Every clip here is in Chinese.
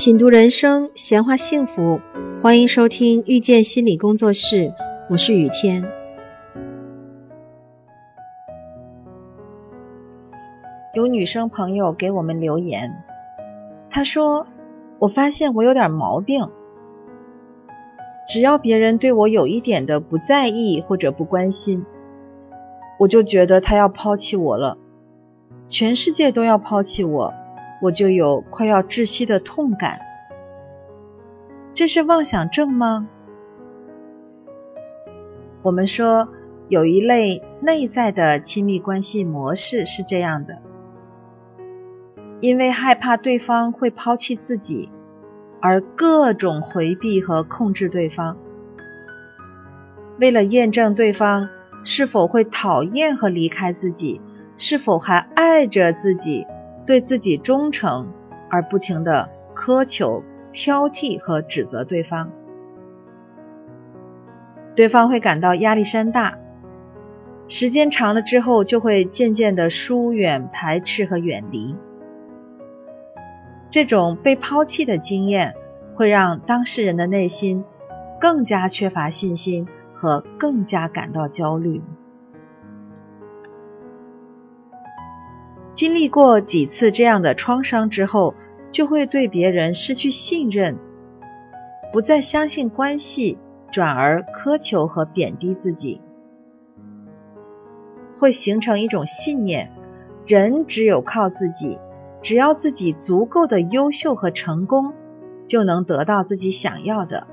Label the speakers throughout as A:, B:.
A: 品读人生，闲话幸福，欢迎收听遇见心理工作室，我是雨天。有女生朋友给我们留言，她说：“我发现我有点毛病，只要别人对我有一点的不在意或者不关心，我就觉得他要抛弃我了，全世界都要抛弃我。”我就有快要窒息的痛感，这是妄想症吗？我们说有一类内在的亲密关系模式是这样的：因为害怕对方会抛弃自己，而各种回避和控制对方；为了验证对方是否会讨厌和离开自己，是否还爱着自己。对自己忠诚，而不停的苛求、挑剔和指责对方，对方会感到压力山大，时间长了之后，就会渐渐的疏远、排斥和远离。这种被抛弃的经验，会让当事人的内心更加缺乏信心和更加感到焦虑。经历过几次这样的创伤之后，就会对别人失去信任，不再相信关系，转而苛求和贬低自己，会形成一种信念：人只有靠自己，只要自己足够的优秀和成功，就能得到自己想要的。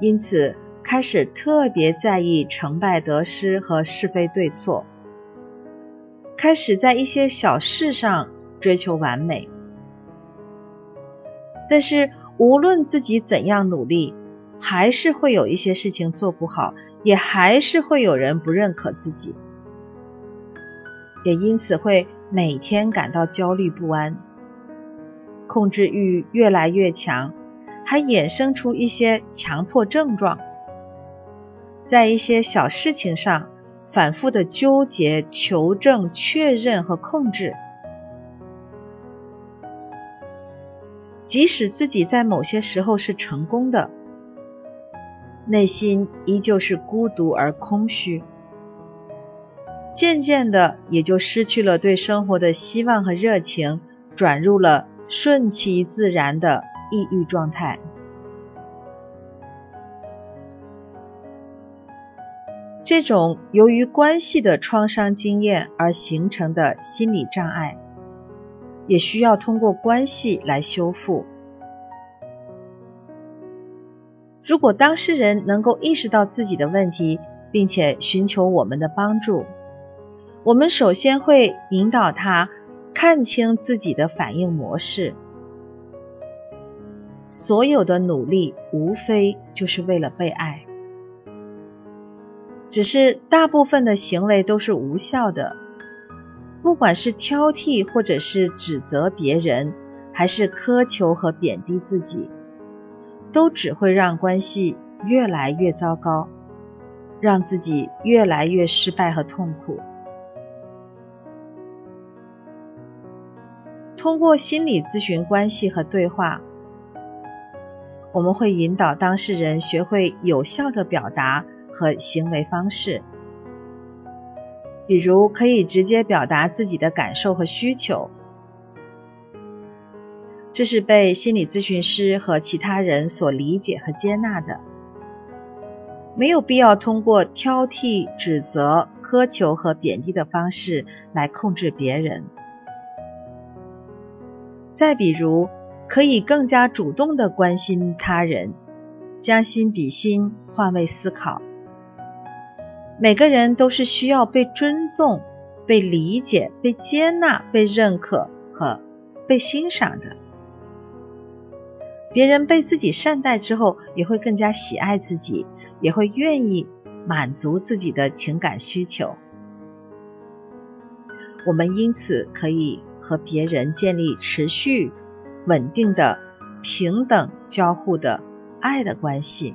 A: 因此，开始特别在意成败得失和是非对错。开始在一些小事上追求完美，但是无论自己怎样努力，还是会有一些事情做不好，也还是会有人不认可自己，也因此会每天感到焦虑不安，控制欲越来越强，还衍生出一些强迫症状，在一些小事情上。反复的纠结、求证、确认和控制，即使自己在某些时候是成功的，内心依旧是孤独而空虚。渐渐的，也就失去了对生活的希望和热情，转入了顺其自然的抑郁状态。这种由于关系的创伤经验而形成的心理障碍，也需要通过关系来修复。如果当事人能够意识到自己的问题，并且寻求我们的帮助，我们首先会引导他看清自己的反应模式。所有的努力无非就是为了被爱。只是大部分的行为都是无效的，不管是挑剔或者是指责别人，还是苛求和贬低自己，都只会让关系越来越糟糕，让自己越来越失败和痛苦。通过心理咨询关系和对话，我们会引导当事人学会有效的表达。和行为方式，比如可以直接表达自己的感受和需求，这是被心理咨询师和其他人所理解和接纳的，没有必要通过挑剔、指责、苛求和贬低的方式来控制别人。再比如，可以更加主动的关心他人，将心比心，换位思考。每个人都是需要被尊重、被理解、被接纳、被认可和被欣赏的。别人被自己善待之后，也会更加喜爱自己，也会愿意满足自己的情感需求。我们因此可以和别人建立持续、稳定的、平等交互的爱的关系。